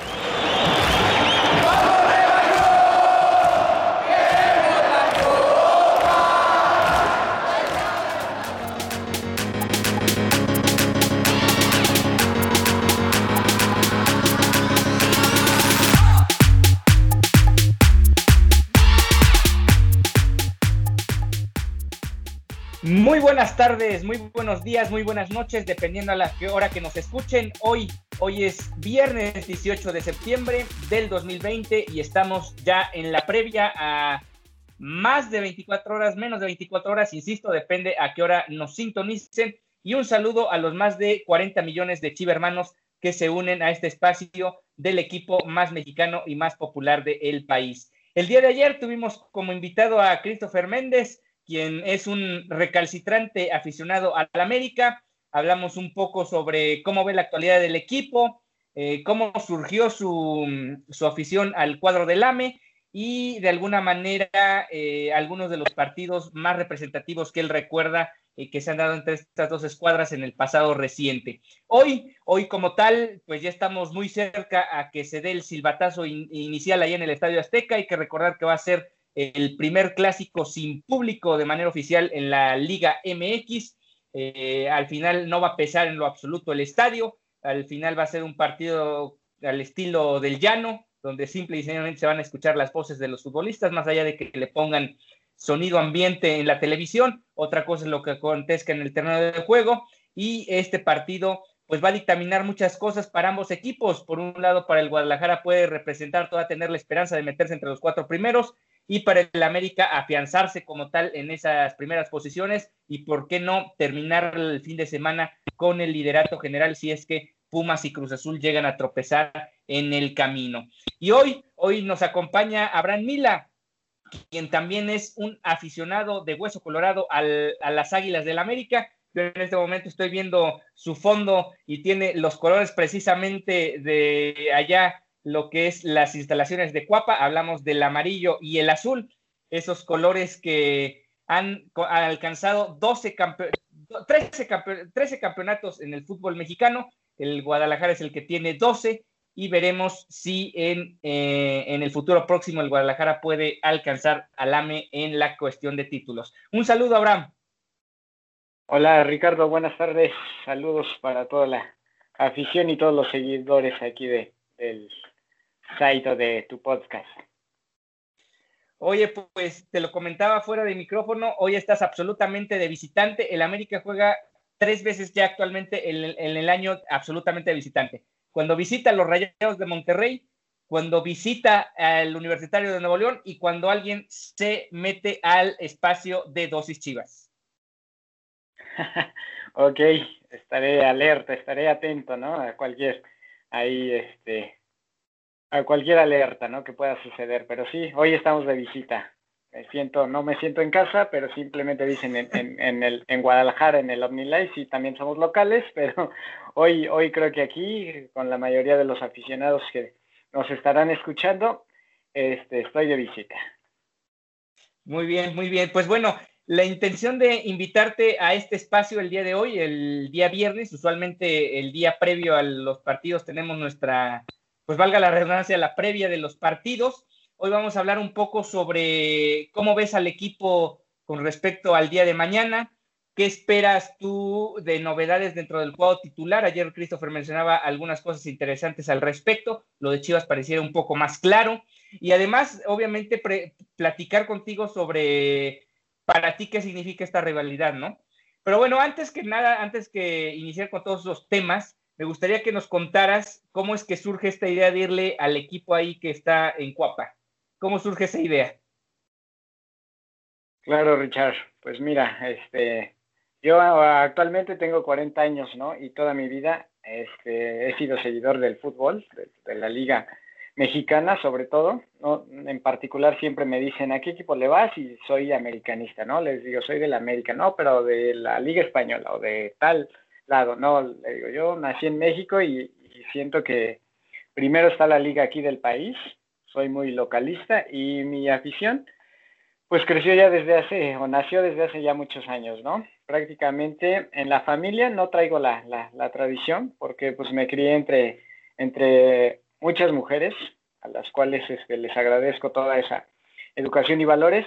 何? Muy buenas tardes, muy buenos días, muy buenas noches, dependiendo a la hora que nos escuchen. Hoy, hoy es viernes 18 de septiembre del 2020 y estamos ya en la previa a más de 24 horas, menos de 24 horas, insisto, depende a qué hora nos sintonicen. Y un saludo a los más de 40 millones de chivermanos que se unen a este espacio del equipo más mexicano y más popular del país. El día de ayer tuvimos como invitado a Christopher Méndez, quien es un recalcitrante aficionado al América. Hablamos un poco sobre cómo ve la actualidad del equipo, eh, cómo surgió su, afición al cuadro del AME y de alguna manera eh, algunos de los partidos más representativos que él recuerda eh, que se han dado entre estas dos escuadras en el pasado reciente. Hoy, hoy como tal, pues ya estamos muy cerca a que se dé el silbatazo inicial ahí en el Estadio Azteca. Hay que recordar que va a ser el primer clásico sin público de manera oficial en la Liga MX. Eh, al final no va a pesar en lo absoluto el estadio, al final va a ser un partido al estilo del llano, donde simple y sencillamente se van a escuchar las voces de los futbolistas, más allá de que le pongan sonido ambiente en la televisión, otra cosa es lo que acontezca en el terreno de juego, y este partido pues va a dictaminar muchas cosas para ambos equipos. Por un lado, para el Guadalajara puede representar, toda tener la esperanza de meterse entre los cuatro primeros, y para el América afianzarse como tal en esas primeras posiciones y por qué no terminar el fin de semana con el liderato general si es que Pumas y Cruz Azul llegan a tropezar en el camino. Y hoy, hoy nos acompaña Abraham Mila, quien también es un aficionado de hueso colorado a las Águilas del América. Yo en este momento estoy viendo su fondo y tiene los colores precisamente de allá lo que es las instalaciones de Cuapa, hablamos del amarillo y el azul, esos colores que han, alcanzado 12 13, campeonatos en el fútbol mexicano, el Guadalajara es el que tiene 12 y veremos si en, eh, en el futuro próximo el Guadalajara puede alcanzar al AME en la cuestión de títulos. Un saludo, Abraham. Hola, Ricardo, buenas tardes. Saludos para toda la afición y todos los seguidores aquí de, del Saito de tu podcast. Oye, pues te lo comentaba fuera de micrófono, hoy estás absolutamente de visitante. El América juega tres veces ya actualmente en el, año absolutamente de visitante. Cuando visita a los Rayados de Monterrey, cuando visita al Universitario de Nuevo León y cuando alguien se mete al espacio de dosis chivas. ok, estaré alerta, estaré atento, ¿no? A cualquier ahí este a cualquier alerta, ¿no? Que pueda suceder. Pero sí, hoy estamos de visita. Me siento, no me siento en casa, pero simplemente dicen en, en, el, en Guadalajara, en el OmniLife, sí también somos locales, pero hoy, hoy creo que aquí, con la mayoría de los aficionados que nos estarán escuchando, este, estoy de visita. Muy bien, muy bien. Pues bueno, la intención de invitarte a este espacio el día de hoy, el día viernes, usualmente el día previo a los partidos tenemos nuestra pues valga la redundancia, la previa de los partidos. Hoy vamos a hablar un poco sobre cómo ves al equipo con respecto al día de mañana. ¿Qué esperas tú de novedades dentro del juego titular? Ayer Christopher mencionaba algunas cosas interesantes al respecto. Lo de Chivas pareciera un poco más claro. Y además, obviamente, platicar contigo sobre para ti qué significa esta rivalidad, ¿no? Pero bueno, antes que nada, antes que iniciar con todos los temas, me gustaría que nos contaras cómo es que surge esta idea de irle al equipo ahí que está en Cuapa. ¿Cómo surge esa idea? Claro, Richard. Pues mira, este, yo actualmente tengo 40 años, ¿no? Y toda mi vida este, he sido seguidor del fútbol, de, la liga mexicana sobre todo. En particular siempre me dicen, ¿a qué equipo le vas? Y soy americanista, ¿no? Les digo, soy de la América, no, pero de la liga española o de tal lado, ¿no? Le digo, yo nací en México y siento que primero está la liga aquí del país, soy muy localista y mi afición pues creció ya desde hace, o nació desde hace ya muchos años, ¿no? Prácticamente en la familia no traigo la, tradición, porque pues me crié entre, entre muchas mujeres, a las cuales este, les agradezco toda esa educación y valores,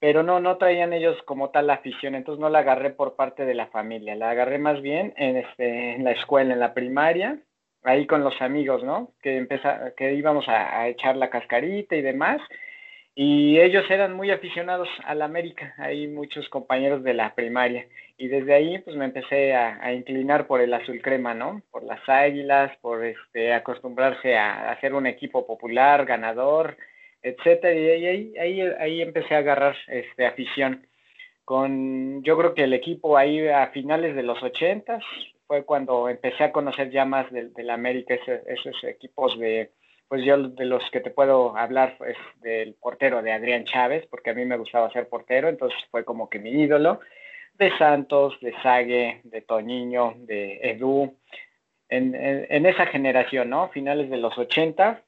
pero no, no traían ellos como tal la afición, entonces no la agarré por parte de la familia, la agarré más bien en, este, en la escuela, en la primaria, ahí con los amigos, ¿no? Que, empeza, que íbamos a, a echar la cascarita y demás, y ellos eran muy aficionados al América, hay muchos compañeros de la primaria. Y desde ahí pues me empecé a, inclinar por el azul crema, ¿no? Por las águilas, por este, acostumbrarse a, hacer un equipo popular, ganador, etcétera. Y ahí, ahí, ahí empecé a agarrar este, afición. Con, yo creo que el equipo ahí a finales de los ochentas fue cuando empecé a conocer ya más del, del América, esos equipos de pues yo de los que te puedo hablar es del portero de Adrián Chávez, porque a mí me gustaba ser portero, entonces fue como que mi ídolo, de Santos, de Sague, de Toñiño, de Edu, en, en, esa generación, ¿no? Finales de los 80.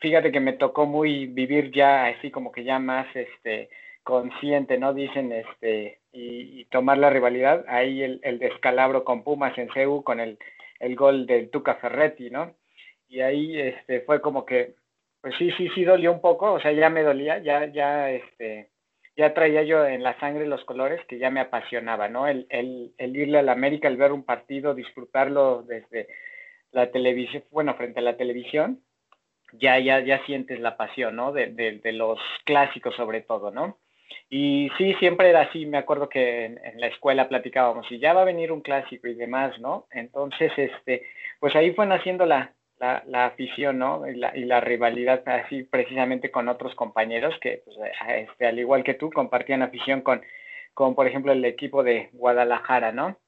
Fíjate que me tocó muy vivir ya así como que ya más este consciente, ¿no? Dicen, este, y, tomar la rivalidad. Ahí el, descalabro con Pumas en CEU con el, el gol del Tuca Ferretti, ¿no? y ahí este, fue como que, pues sí, sí, sí dolió un poco, o sea, ya me dolía, ya, ya, este, ya traía yo en la sangre los colores que ya me apasionaba, ¿no? El, el, el irle a la América, el ver un partido, disfrutarlo desde la televisión, bueno, frente a la televisión, ya, ya, ya sientes la pasión, ¿no? De, de, de los clásicos sobre todo, ¿no? Y sí, siempre era así, me acuerdo que en, la escuela platicábamos, y ya va a venir un clásico y demás, ¿no? Entonces, este, pues ahí fue naciendo la, la, afición, ¿no? Y la, y la, rivalidad así precisamente con otros compañeros que, pues, este, al igual que tú, compartían afición con, con, por ejemplo, el equipo de Guadalajara, ¿no?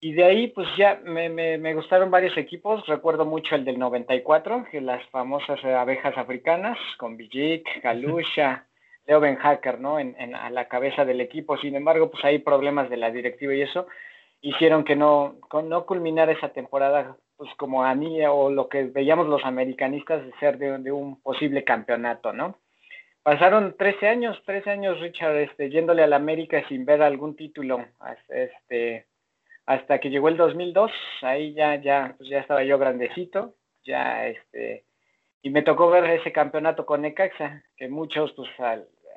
Y de ahí, pues ya me, me, me gustaron varios equipos. Recuerdo mucho el del 94, que las famosas abejas africanas, con Villic, Galusha, Leo Ben Hacker, ¿no? En, en, a la cabeza del equipo. Sin embargo, pues hay problemas de la directiva y eso hicieron que no, no culminara esa temporada pues como a mí o lo que veíamos los americanistas de ser de, un posible campeonato, ¿no? Pasaron 13 años, 13 años Richard este, yéndole a la América sin ver algún título, este, hasta que llegó el 2002, ahí ya, ya, pues ya estaba yo grandecito, ya este, y me tocó ver ese campeonato con Necaxa, que muchos pues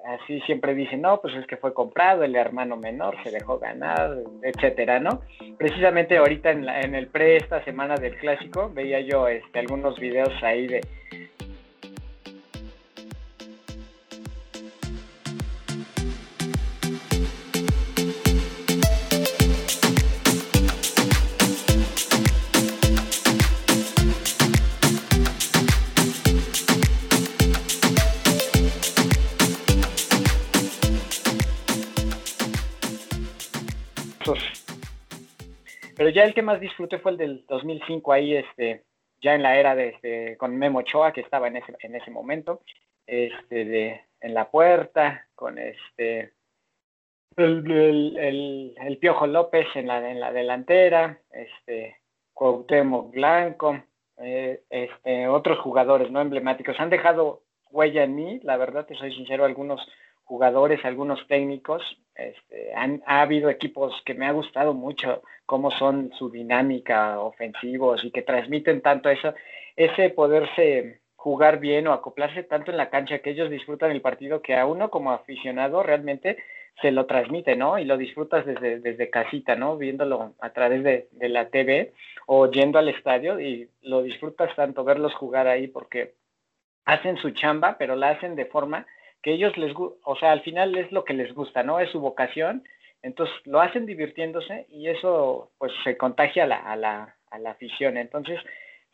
así siempre dicen, no, pues es que fue comprado, el hermano menor se dejó ganar, etcétera, ¿no? Precisamente ahorita en, la, en el pre esta semana del clásico veía yo este, algunos videos ahí de, ya el que más disfruté fue el del 2005, ahí este, ya en la era de este, con Memo Ochoa, que estaba en ese, en ese momento, este, de, en la puerta, con este el, el, el, Piojo López en la, en la delantera, este, Cuauhtémoc Blanco, eh, este, otros jugadores no emblemáticos. Han dejado huella en mí, la verdad, te soy sincero, algunos jugadores, algunos técnicos. Este, han, ha habido equipos que me ha gustado mucho cómo son su dinámica ofensivos y que transmiten tanto eso, ese poderse jugar bien o acoplarse tanto en la cancha que ellos disfrutan el partido que a uno como aficionado realmente se lo transmite, ¿no? Y lo disfrutas desde, desde casita, ¿no? Viéndolo a través de, de la TV o yendo al estadio y lo disfrutas tanto verlos jugar ahí porque hacen su chamba, pero la hacen de forma que ellos les, o sea, al final es lo que les gusta, ¿no? Es su vocación, entonces lo hacen divirtiéndose y eso pues se contagia a la, a la, a la afición. Entonces,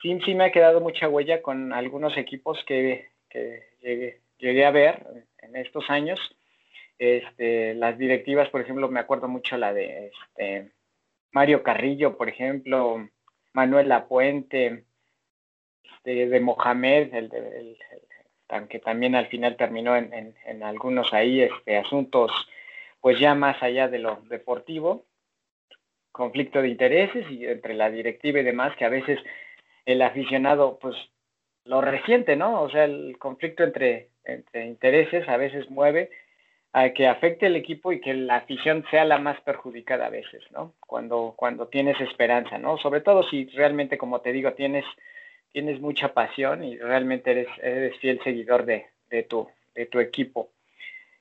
sí, sí me ha quedado mucha huella con algunos equipos que, que llegué, a ver en estos años. Este, las directivas, por ejemplo, me acuerdo mucho la de este, Mario Carrillo, por ejemplo, Manuel Lapuente, este, de Mohamed, el, el, que también al final terminó en, en, algunos ahí este, asuntos, pues ya más allá de lo deportivo, conflicto de intereses y entre la directiva y demás, que a veces el aficionado pues lo resiente, ¿no? O sea, el conflicto entre, entre intereses a veces mueve a que afecte el equipo y que la afición sea la más perjudicada a veces, ¿no? Cuando, cuando tienes esperanza, ¿no? Sobre todo si realmente, como te digo, tienes, tienes mucha pasión y realmente eres, fiel seguidor de, tu, equipo.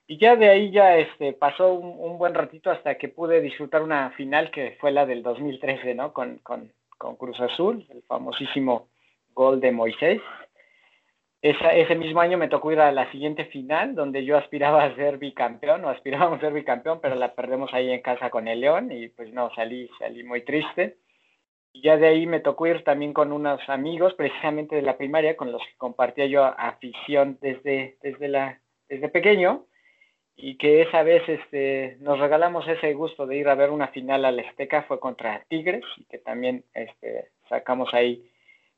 Y ya de ahí ya este, pasó un, buen ratito hasta que pude disfrutar una final que fue la del 2013, ¿no? Con Cruz Azul, el famosísimo gol de Moisés ese mismo año me tocó ir a la siguiente final, donde yo aspiraba a ser bicampeón, o aspirábamos a ser bicampeón, pero la perdemos ahí en casa con el León, y pues no, salí, salí muy triste. Y ya de ahí me tocó ir también con unos amigos, precisamente de la primaria, con los que compartía yo afición desde, desde, la, desde pequeño, y que esa vez este, nos regalamos ese gusto de ir a ver una final a la Azteca, fue contra Tigres, y que también este, sacamos ahí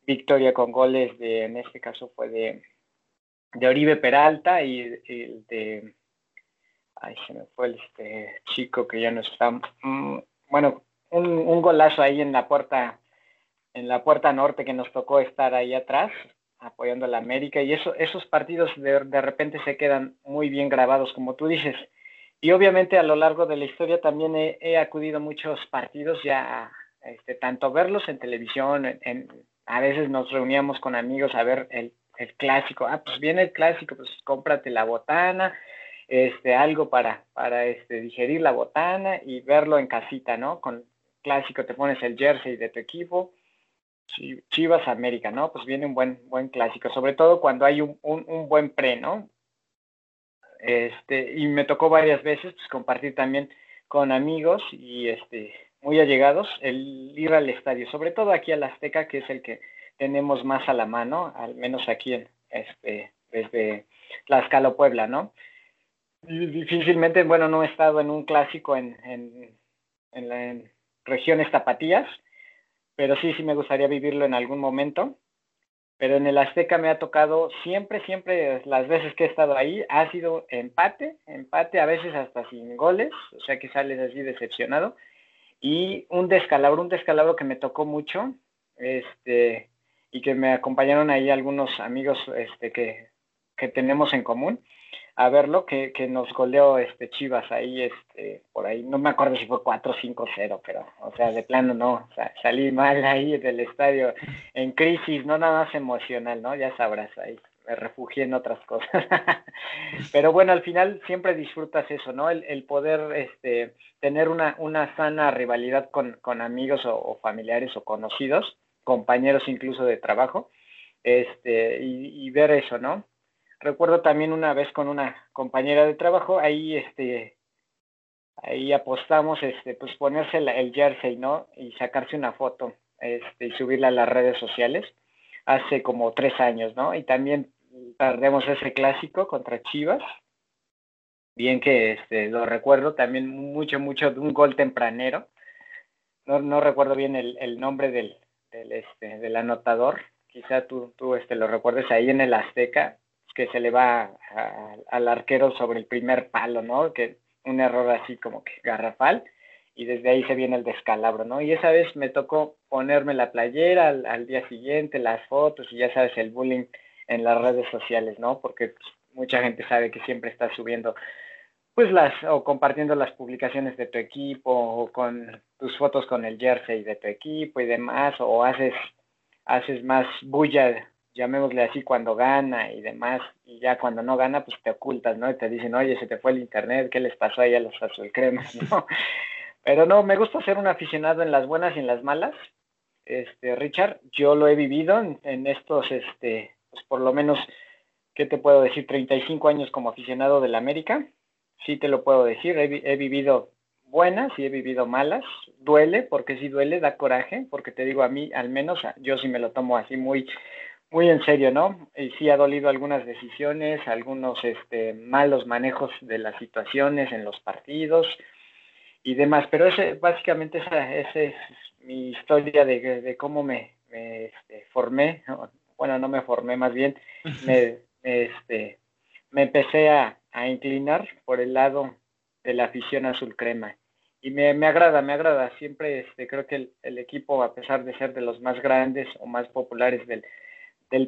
victoria con goles de, en este caso fue de, de Oribe Peralta y, el de, ay, se me fue el este chico que ya no está, mm, bueno, un, golazo ahí en la puerta, en la puerta norte que nos tocó estar ahí atrás, apoyando a la América, y eso, esos partidos de, de repente se quedan muy bien grabados, como tú dices. Y obviamente a lo largo de la historia también he, acudido a muchos partidos ya, este, tanto verlos en televisión, en, a veces nos reuníamos con amigos a ver el, clásico. Ah, pues viene el clásico, pues cómprate la botana, este, algo para, para este, digerir la botana y verlo en casita, ¿no? Con clásico te pones el jersey de tu equipo. Chivas América, ¿no? Pues viene un buen, buen clásico, sobre todo cuando hay un, un, buen pre, ¿no? Este, y me tocó varias veces pues, compartir también con amigos y este muy allegados el ir al estadio, sobre todo aquí al Azteca, que es el que tenemos más a la mano, al menos aquí en este desde Tlaxcala Puebla, ¿no? difícilmente, bueno, no he estado en un clásico en, las regiones tapatías, pero sí, sí me gustaría vivirlo en algún momento. Pero en el Azteca me ha tocado siempre, siempre, las veces que he estado ahí, ha sido empate, empate, a veces hasta sin goles, o sea que sales así decepcionado y un descalabro, un descalabro que me tocó mucho, este, y que me acompañaron ahí algunos amigos este, que, que tenemos en común a verlo, que, que, nos goleó este Chivas ahí, este, por ahí, no me acuerdo si fue 4-5-0, pero, o sea, de plano no, salí mal ahí del estadio, en crisis, no nada más emocional, ¿no? Ya sabrás ahí me refugié en otras cosas. Pero bueno, al final siempre disfrutas eso, ¿no? El, poder este, tener una, una sana rivalidad con, con amigos o, familiares o conocidos, compañeros incluso de trabajo, este, y, ver eso, ¿no? Recuerdo también una vez con una compañera de trabajo, ahí este, ahí apostamos este pues ponerse el jersey no y sacarse una foto este y subirla a las redes sociales hace como tres años no y también perdemos ese clásico contra Chivas. Bien que este, lo recuerdo también mucho, mucho de un gol tempranero. No, no recuerdo bien el, el nombre del, del, este, del anotador. Quizá tú, tú este, lo recuerdes ahí en el Azteca, que se le va al arquero sobre el primer palo, ¿no? Que un error así como que garrafal y desde ahí se viene el descalabro, ¿no? Y esa vez me tocó ponerme la playera al, al día siguiente, las fotos y ya sabes, el bullying en las redes sociales, ¿no? Porque mucha gente sabe que siempre estás subiendo, pues las, o compartiendo las publicaciones de tu equipo, o con tus fotos con el jersey de tu equipo y demás, o haces, haces más bulla, llamémosle así, cuando gana y demás, y ya cuando no gana, pues te ocultas, ¿no? Y te dicen, oye, se te fue el internet, ¿qué les pasó ahí a los azul cremas, ¿no? Pero no, me gusta ser un aficionado en las buenas y en las malas. Este, Richard, yo lo he vivido en, estos, este, pues por lo menos, ¿qué te puedo decir? 35 años como aficionado del América, sí te lo puedo decir, he, vivido buenas y he vivido malas, duele, porque sí duele, da coraje, porque te digo a mí, al menos yo sí me lo tomo así muy, muy en serio, ¿no? Y sí ha dolido algunas decisiones, algunos este, malos manejos de las situaciones en los partidos y demás, pero ese, básicamente esa, es mi historia de, cómo me, este, formé, bueno, no me formé más bien, me, este, me empecé a, inclinar por el lado de la afición azul crema. Y me, agrada, me agrada. Siempre este, creo que el, equipo, a pesar de ser de los más grandes o más populares del,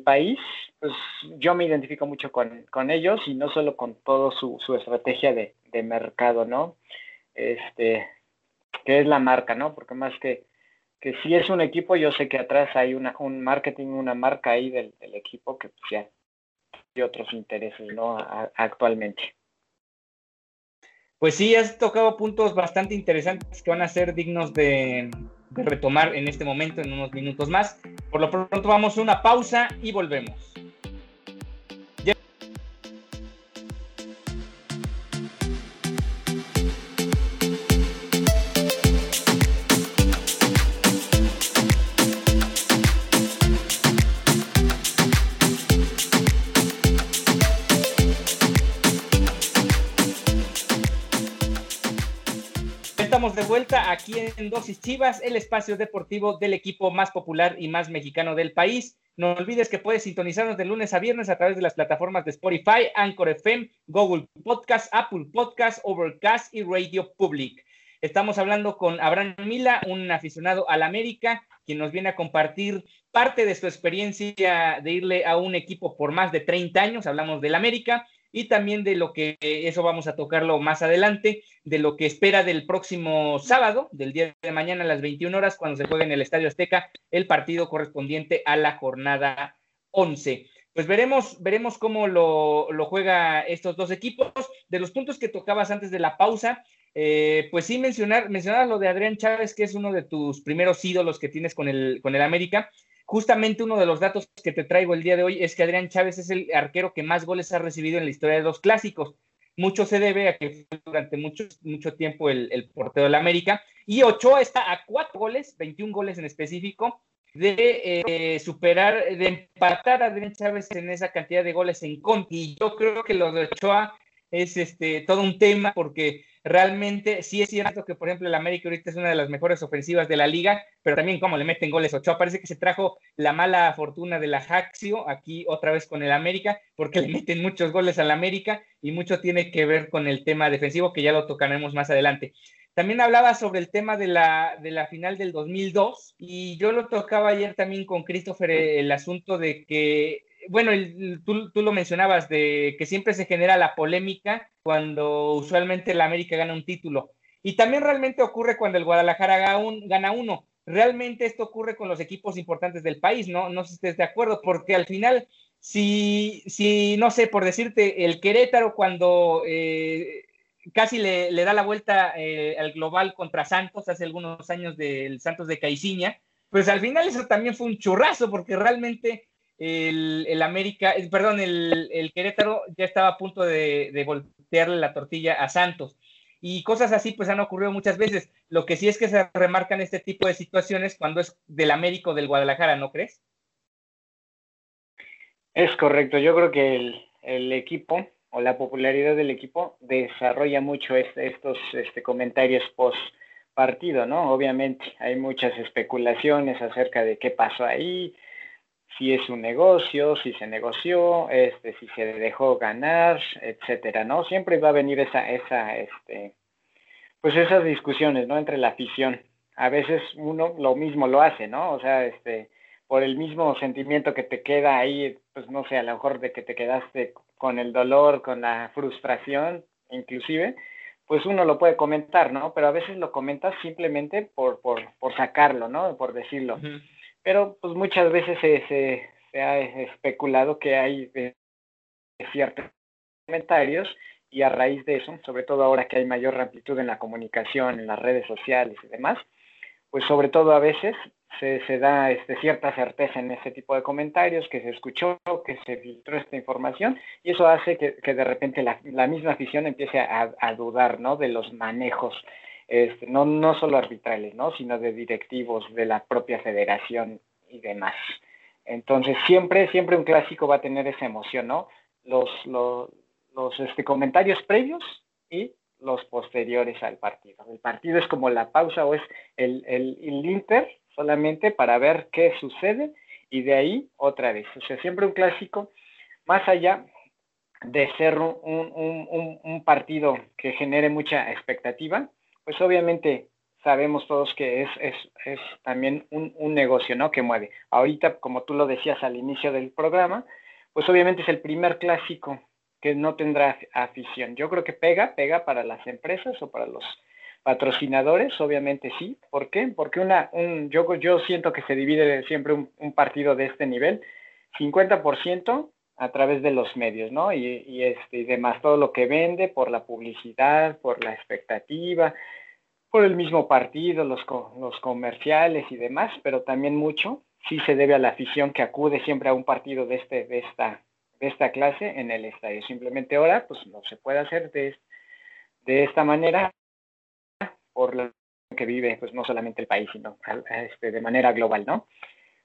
país, pues yo me identifico mucho con, ellos y no solo con todo su, su estrategia de, de, mercado, ¿no? Este, que es la marca, ¿no? Porque más que, que si es un equipo, yo sé que atrás hay una, un marketing, una marca ahí del, equipo que pues ya hay otros intereses, ¿no? actualmente. Pues sí, has tocado puntos bastante interesantes que van a ser dignos de retomar en este momento, en unos minutos más. Por lo pronto vamos a una pausa y volvemos. En Dosis Chivas, el espacio deportivo del equipo más popular y más mexicano del país. No olvides que puedes sintonizarnos de lunes a viernes a través de las plataformas de Spotify, Anchor FM, Google Podcast, Apple Podcast, Overcast y Radio Public. Estamos hablando con Abraham Mila, un aficionado al América, quien nos viene a compartir parte de su experiencia de irle a un equipo por más de 30 años. Hablamos del América y también de lo que, eso vamos a tocarlo más adelante, de lo que espera del próximo sábado, del día de mañana a las 21 horas, cuando se juegue en el Estadio Azteca el partido correspondiente a la jornada 11. Pues veremos, veremos cómo lo, juega estos dos equipos. De los puntos que tocabas antes de la pausa, eh, pues sí mencionar, mencionar lo de Adrián Chávez, que es uno de tus primeros ídolos que tienes con el, con el América. Justamente uno de los datos que te traigo el día de hoy es que Adrián Chávez es el arquero que más goles ha recibido en la historia de los clásicos. Mucho se debe a que durante mucho, mucho tiempo el, el portero del América. Y Ochoa está a cuatro goles, 21 goles en específico, de eh, superar, de empatar a Adrián Chávez en esa cantidad de goles en contra. Y yo creo que lo de Ochoa es este, todo un tema porque realmente sí es cierto que, por ejemplo, el América ahorita es una de las mejores ofensivas de la liga, pero también cómo le meten goles Ochoa. Parece que se trajo la mala fortuna de la Jaxio aquí otra vez con el América, porque le meten muchos goles al América y mucho tiene que ver con el tema defensivo, que ya lo tocaremos más adelante. También hablaba sobre el tema de la, de la final del 2002 y yo lo tocaba ayer también con Christopher el asunto de que bueno, tú, lo mencionabas, de que siempre se genera la polémica cuando usualmente la América gana un título. Y también realmente ocurre cuando el Guadalajara gana, uno. Realmente esto ocurre con los equipos importantes del país, ¿no? No sé si estés de acuerdo, porque al final, si, si no sé, por decirte, el Querétaro cuando eh, casi le, da la vuelta eh, al global contra Santos hace algunos años del Santos de Caiciña, pues al final eso también fue un churrazo, porque realmente el, América, perdón, el, Querétaro ya estaba a punto de, voltearle la tortilla a Santos. Y cosas así pues han ocurrido muchas veces. Lo que sí es que se remarcan este tipo de situaciones cuando es del América o del Guadalajara, ¿no crees? Es correcto. Yo creo que el, equipo o la popularidad del equipo desarrolla mucho estos este, comentarios post partido, ¿no? Obviamente hay muchas especulaciones acerca de qué pasó ahí, si es un negocio, si se negoció, este, si se dejó ganar, etcétera, ¿no? Siempre va a venir esa, esa, este, pues esas discusiones, ¿no? Entre la afición. A veces uno lo mismo lo hace, ¿no? O sea, este, por el mismo sentimiento que te queda ahí, pues no sé, a lo mejor de que te quedaste con el dolor, con la frustración, inclusive, pues uno lo puede comentar, ¿no? Pero a veces lo comentas simplemente por, por, por sacarlo, ¿no? Por decirlo pero pues muchas veces se, se, ha especulado que hay eh, ciertos comentarios y a raíz de eso, sobre todo ahora que hay mayor amplitud en la comunicación, en las redes sociales y demás, pues sobre todo a veces se, da este, cierta certeza en ese tipo de comentarios, que se escuchó, que se filtró esta información, y eso hace que, de repente la, la, misma afición empiece a, a, dudar ¿no? de los manejos este, no, no solo arbitrales, ¿no? sino de directivos de la propia federación y demás. Entonces, siempre, siempre un clásico va a tener esa emoción, ¿no? Los, los, este, comentarios previos y los posteriores al partido. El partido es como la pausa o es el, el, el Inter solamente para ver qué sucede y de ahí otra vez. O sea, siempre un clásico, más allá de ser un, un, un, partido que genere mucha expectativa, pues obviamente sabemos todos que es, es, es también un, un, negocio, ¿no? Que mueve. Ahorita, como tú lo decías al inicio del programa, pues obviamente es el primer clásico que no tendrá afición. Yo creo que pega, pega para las empresas o para los patrocinadores, obviamente sí. ¿Por qué? Porque una, un, yo, yo siento que se divide siempre un, un partido de este nivel, 50% a través de los medios, ¿no? Y, y, este, y demás, todo lo que vende por la publicidad, por la expectativa, por el mismo partido, los, los comerciales y demás, pero también mucho sí se debe a la afición que acude siempre a un partido de, este, de, esta, de esta clase en el estadio. Simplemente ahora, pues no se puede hacer de, de esta manera por lo que vive, pues no solamente el país, sino este, de manera global, ¿no?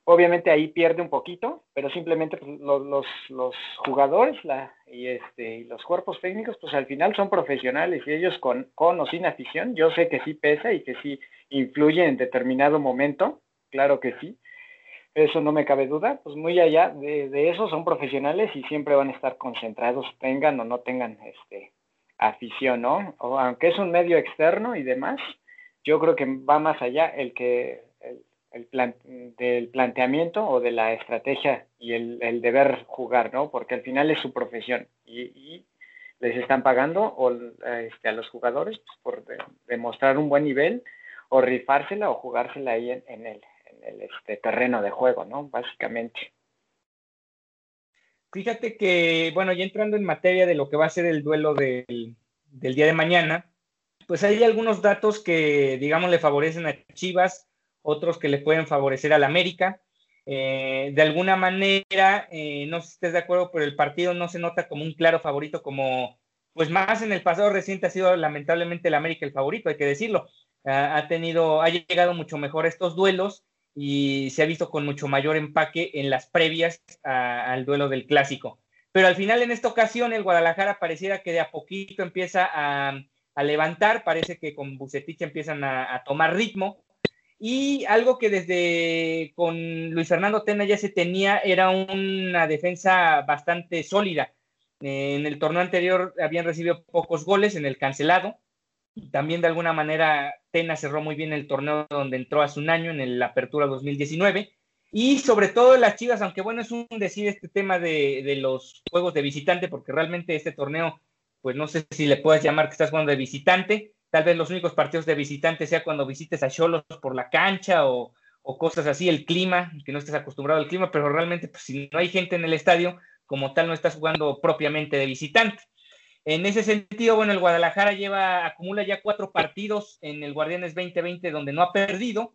Obviamente ahí pierde un poquito, pero simplemente pues, los, los, jugadores y, este, los cuerpos técnicos, pues al final son profesionales y ellos con, con o sin afición, yo sé que sí pesa y que sí influye en determinado momento, claro que sí, eso no me cabe duda, pues muy allá de, de, eso son profesionales y siempre van a estar concentrados, tengan o no tengan este, afición, ¿no? O aunque es un medio externo y demás, yo creo que va más allá el que el plan, del planteamiento o de la estrategia y el, el, deber jugar, ¿no? Porque al final es su profesión y, y les están pagando o, este, a los jugadores pues, por de, demostrar un buen nivel o rifársela o jugársela ahí en, en el, en el este, terreno de juego, ¿no? Básicamente. Fíjate que, bueno, ya entrando en materia de lo que va a ser el duelo del, del día de mañana, pues hay algunos datos que, digamos, le favorecen a Chivas otros que le pueden favorecer al América. Eh, de alguna manera, eh, no sé si estés de acuerdo, pero el partido no se nota como un claro favorito, como pues más en el pasado reciente ha sido lamentablemente el América el favorito, hay que decirlo. ha tenido, ha llegado mucho mejor estos duelos y se ha visto con mucho mayor empaque en las previas a, al duelo del clásico. Pero al final, en esta ocasión, el Guadalajara pareciera que de a poquito empieza a, a levantar, parece que con Bucetich empiezan a, a tomar ritmo y algo que desde con Luis Fernando Tena ya se tenía era una defensa bastante sólida. En el torneo anterior habían recibido pocos goles en el cancelado. También de alguna manera Tena cerró muy bien el torneo donde entró hace un año en la apertura 2019. Y sobre todo las Chivas, aunque bueno, es un decir este tema de, de los juegos de visitante, porque realmente este torneo, pues no sé si le puedes llamar que estás jugando de visitante, Tal vez los únicos partidos de visitante sea cuando visites a Cholos por la cancha o, o, cosas así, el clima, que no estés acostumbrado al clima, pero realmente pues, si no hay gente en el estadio, como tal no estás jugando propiamente de visitante. En ese sentido, bueno, el Guadalajara lleva, acumula ya cuatro partidos en el Guardianes 2020 donde no ha perdido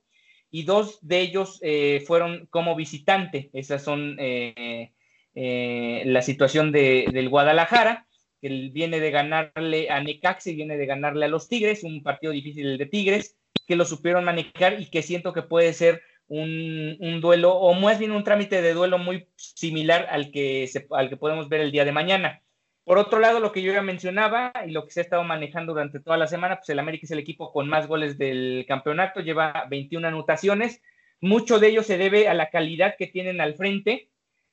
y dos de ellos eh, fueron como visitante. Esas son eh, eh, la situación de, del Guadalajara que viene de ganarle a Necaxa y viene de ganarle a los Tigres, un partido difícil el de Tigres, que lo supieron manejar y que siento que puede ser un, duelo, o más bien un trámite de duelo muy similar al que, se, al que podemos ver el día de mañana. Por otro lado, lo que yo ya mencionaba y lo que se ha estado manejando durante toda la semana, pues el América es el equipo con más goles del campeonato, lleva 21 anotaciones. Mucho de ello se debe a la calidad que tienen al frente,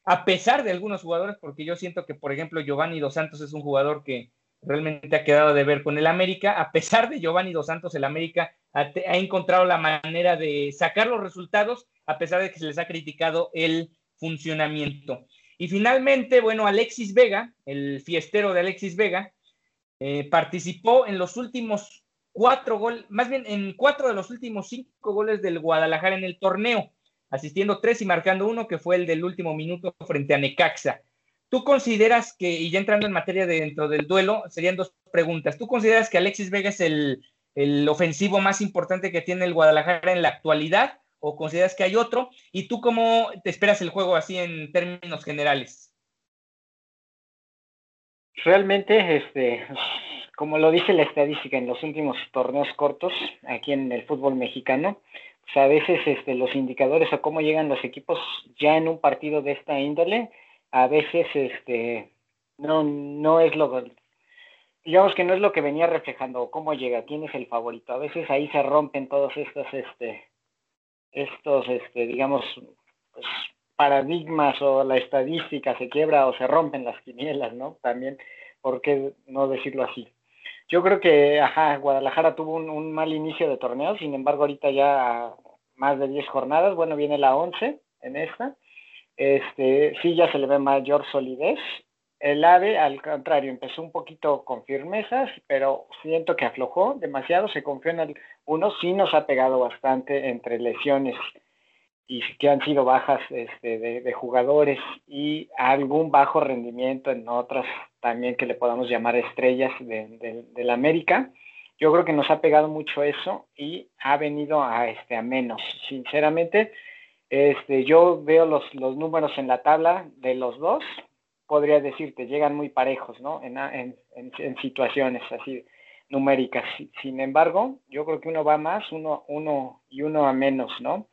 a pesar de algunos jugadores, porque yo siento que, por ejemplo, Giovanni Dos Santos es un jugador que realmente ha quedado de ver con el América. A pesar de Giovanni Dos Santos, el América ha, encontrado la manera de sacar los resultados, a pesar de que se les ha criticado el funcionamiento. Y finalmente, bueno, Alexis Vega, el fiestero de Alexis Vega, eh, participó en los últimos cuatro goles, más bien en cuatro de los últimos cinco goles del Guadalajara en el torneo asistiendo tres y marcando uno, que fue el del último minuto frente a Necaxa. ¿Tú consideras que, y ya entrando en materia de, dentro del duelo, serían dos preguntas. ¿Tú consideras que Alexis Vega es el, el ofensivo más importante que tiene el Guadalajara en la actualidad? ¿O consideras que hay otro? ¿Y tú cómo te esperas el juego así en términos generales? Realmente, este, como lo dice la estadística en los últimos torneos cortos aquí en el fútbol mexicano, o sea, a veces este, los indicadores o cómo llegan los equipos ya en un partido de esta índole, a veces este, no, no es lo, digamos que no es lo que venía reflejando, cómo llega, quién es el favorito. A veces ahí se rompen todos estos, este, estos, este, digamos, pues, paradigmas o la estadística se quiebra o se rompen las quinielas, ¿no? También, ¿por qué no decirlo así? Yo creo que, ajá, Guadalajara tuvo un, mal inicio de torneo, sin embargo, ahorita ya más de 10 jornadas, bueno, viene la 11 en esta, este, sí ya se le ve mayor solidez. El AVE, al contrario, empezó un poquito con firmezas, pero siento que aflojó demasiado, se confió en el uno, sí nos ha pegado bastante entre lesiones y que han sido bajas este, de, jugadores y algún bajo rendimiento en otras también que le podamos llamar estrellas de, la América. Yo creo que nos ha pegado mucho eso y ha venido a, este, a menos. Sinceramente, este, yo veo los, los números en la tabla de los dos, podría decirte, llegan muy parejos, ¿no? En, en, en situaciones así numéricas. Sin embargo, yo creo que uno va más, uno, uno y uno a menos, ¿no?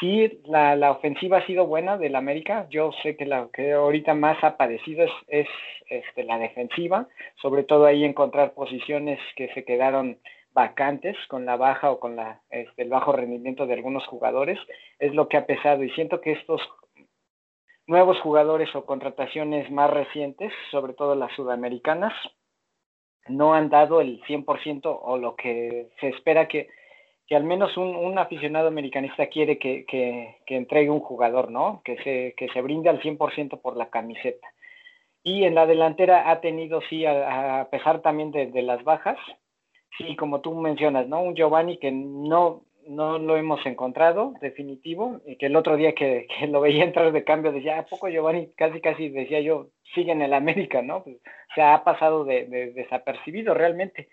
Sí, la, la, ofensiva ha sido buena del América. Yo sé que la que ahorita más ha padecido es, es este, la defensiva, sobre todo ahí encontrar posiciones que se quedaron vacantes con la baja o con la, este, el bajo rendimiento de algunos jugadores, es lo que ha pesado y siento que estos nuevos jugadores o contrataciones más recientes, sobre todo las sudamericanas, no han dado el 100% o lo que se espera que que al menos un, aficionado americanista quiere que, entregue un jugador, ¿no? Que se, que se brinde al 100% por la camiseta. Y en la delantera ha tenido, sí, a, pesar también de, las bajas, sí, como tú mencionas, ¿no? Un Giovanni que no, no lo hemos encontrado, definitivo, y que el otro día que, lo veía entrar de cambio decía, ¿a poco Giovanni? Casi, casi decía yo, sigue en el América, ¿no? Pues, se ha pasado de desapercibido realmente.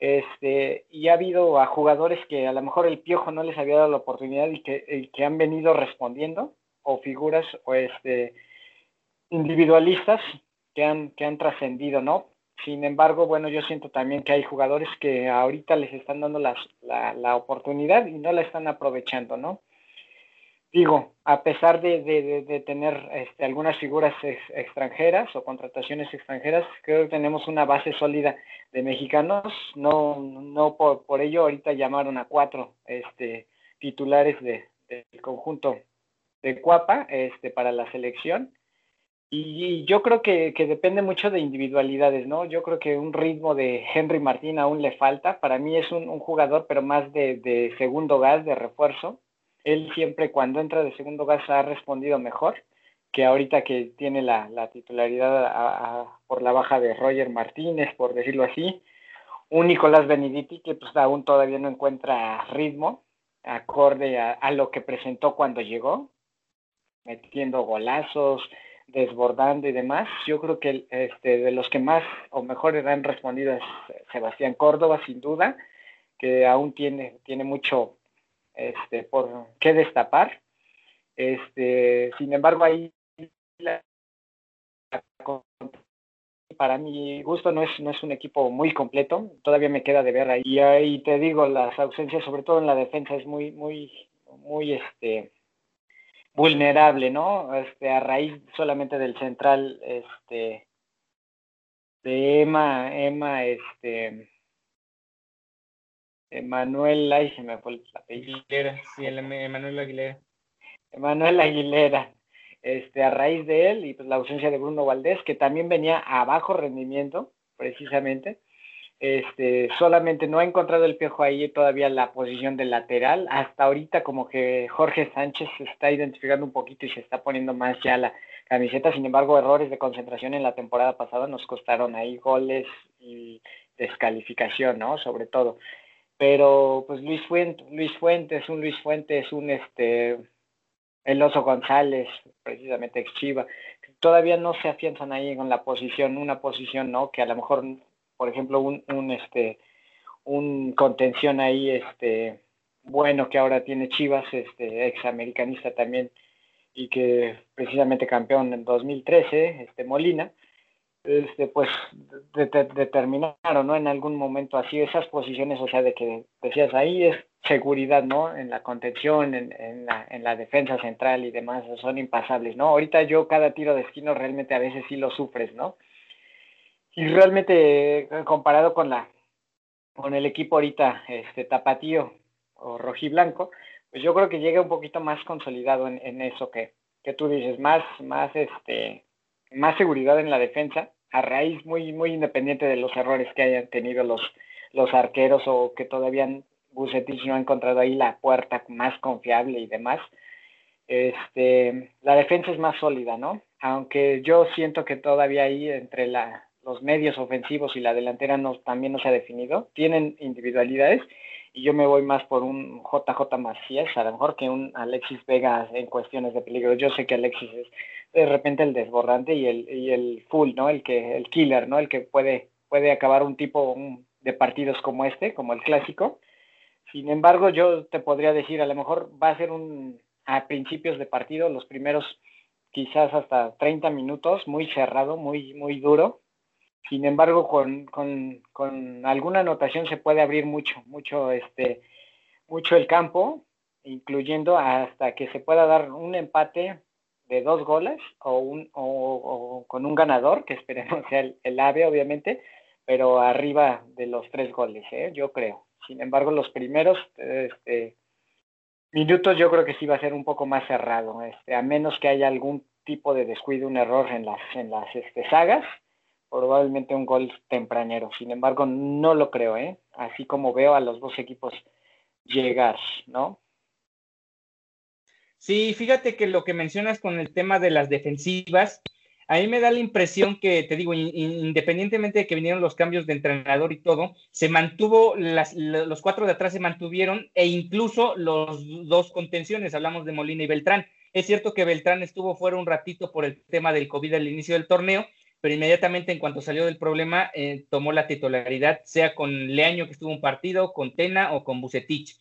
Este, y ha habido a jugadores que a lo mejor el piojo no les había dado la oportunidad y que, que han venido respondiendo, o figuras o este, individualistas que han, que han trascendido, ¿no? Sin embargo, bueno, yo siento también que hay jugadores que ahorita les están dando la, la oportunidad y no la están aprovechando, ¿no? Digo, a pesar de, tener este, algunas figuras extranjeras o contrataciones extranjeras, creo que tenemos una base sólida de mexicanos. No, no por, ello ahorita llamaron a cuatro este, titulares del conjunto de Cuapa este, para la selección. Y, yo creo que, depende mucho de individualidades, ¿no? Yo creo que un ritmo de Henry Martín aún le falta. Para mí es un, un jugador, pero más de, de segundo gas, de refuerzo él siempre cuando entra de segundo gas ha respondido mejor que ahorita que tiene la, titularidad por la baja de Roger Martínez, por decirlo así. Un Nicolás Benediti que pues aún todavía no encuentra ritmo acorde a, lo que presentó cuando llegó, metiendo golazos, desbordando y demás. Yo creo que este, de los que más o mejor han respondido es Sebastián Córdoba, sin duda, que aún tiene, tiene mucho este, por qué destapar. Este, sin embargo, ahí para mi gusto no es, no es un equipo muy completo, todavía me queda de ver ahí. Y ahí te digo, las ausencias, sobre todo en la defensa, es muy, muy, muy este vulnerable, ¿no? Este, a raíz solamente del central, este, de Emma, Emma, este, Emanuel, ay, se me fue el Aguilera, sí, Emanuel Aguilera. Emanuel Aguilera, este, a raíz de él y pues la ausencia de Bruno Valdés, que también venía a bajo rendimiento, precisamente, este, solamente no ha encontrado el piojo ahí todavía la posición de lateral. Hasta ahorita como que Jorge Sánchez se está identificando un poquito y se está poniendo más ya la camiseta. Sin embargo, errores de concentración en la temporada pasada nos costaron ahí goles y descalificación, ¿no? Sobre todo pero pues Luis Fuentes, Luis Fuentes, un Luis Fuentes, un este el Oso González, precisamente ex Chiva, todavía no se afianzan ahí con la posición, una posición, ¿no? Que a lo mejor, por ejemplo, un, un este un contención ahí, este, bueno que ahora tiene Chivas, este, ex americanista también, y que precisamente campeón en 2013, este Molina, este, pues determinaron, ¿no? En algún momento así esas posiciones, o sea, de que decías ahí es seguridad, ¿no? En la contención, en, en, la, en defensa central y demás, son impasables, ¿no? Ahorita yo cada tiro de esquino realmente a veces sí lo sufres, ¿no? y realmente comparado con la con el equipo ahorita este tapatío o rojiblanco pues yo creo que llega un poquito más consolidado en, eso que, que, tú dices más más este más seguridad en la defensa a raíz muy muy independiente de los errores que hayan tenido los los arqueros o que todavía Bucetich no ha encontrado ahí la puerta más confiable y demás este la defensa es más sólida no aunque yo siento que todavía ahí entre la los medios ofensivos y la delantera no, también no se ha definido. Tienen individualidades y yo me voy más por un JJ Macías, a lo mejor que un Alexis Vega en cuestiones de peligro. Yo sé que Alexis es de repente el desbordante y el, y el full, ¿no? El que el killer, ¿no? El que puede puede acabar un tipo de partidos como este, como el clásico. Sin embargo, yo te podría decir, a lo mejor va a ser un a principios de partido, los primeros quizás hasta 30 minutos, muy cerrado, muy muy duro, sin embargo, con, con, con alguna anotación se puede abrir mucho, mucho, este, mucho el campo, incluyendo hasta que se pueda dar un empate de dos goles o, un, o, con un ganador, que esperemos sea el, el, AVE, obviamente, pero arriba de los tres goles, ¿eh? yo creo. Sin embargo, los primeros este, minutos yo creo que sí va a ser un poco más cerrado, este, a menos que haya algún tipo de descuido, un error en las, en las este, sagas probablemente un gol tempranero. Sin embargo, no lo creo, ¿eh? Así como veo a los dos equipos llegar, ¿no? Sí, fíjate que lo que mencionas con el tema de las defensivas, a mí me da la impresión que, te digo, independientemente de que vinieron los cambios de entrenador y todo, se mantuvo, las, los cuatro de atrás se mantuvieron e incluso los dos contenciones, hablamos de Molina y Beltrán. Es cierto que Beltrán estuvo fuera un ratito por el tema del COVID al inicio del torneo, pero inmediatamente en cuanto salió del problema eh, tomó la titularidad, sea con Leaño que estuvo un partido, con Tena o con Bucetich.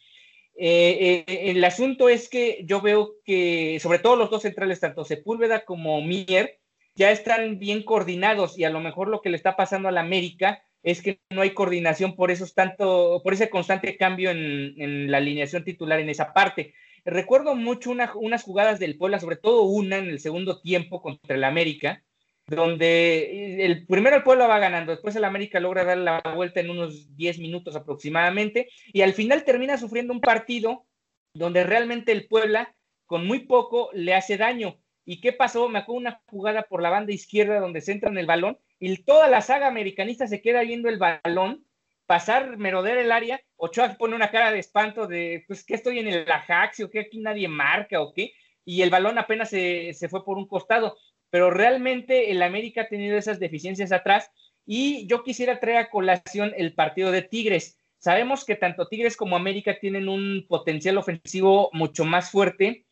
Eh, eh, el asunto es que yo veo que, sobre todo los dos centrales, tanto Sepúlveda como Mier, ya están bien coordinados y a lo mejor lo que le está pasando a la América es que no hay coordinación por esos tanto, por ese constante cambio en, la alineación titular en esa parte. Recuerdo mucho unas jugadas del Puebla, sobre todo una en el segundo tiempo contra el América, donde el primero el pueblo va ganando, después el América logra dar la vuelta en unos 10 minutos aproximadamente, y al final termina sufriendo un partido donde realmente el Puebla con muy poco le hace daño. ¿Y qué pasó? Me acuerdo una jugada por la banda izquierda donde se entra en el balón y toda la saga americanista se queda viendo el balón pasar, merodear el área. Ochoa pone una cara de espanto de, pues, ¿qué estoy en el Ajax o qué aquí nadie marca o qué? Y el balón apenas se, se fue por un costado pero realmente el América ha tenido esas deficiencias atrás y yo quisiera traer a colación el partido de Tigres. Sabemos que tanto Tigres como América tienen un potencial ofensivo mucho más fuerte,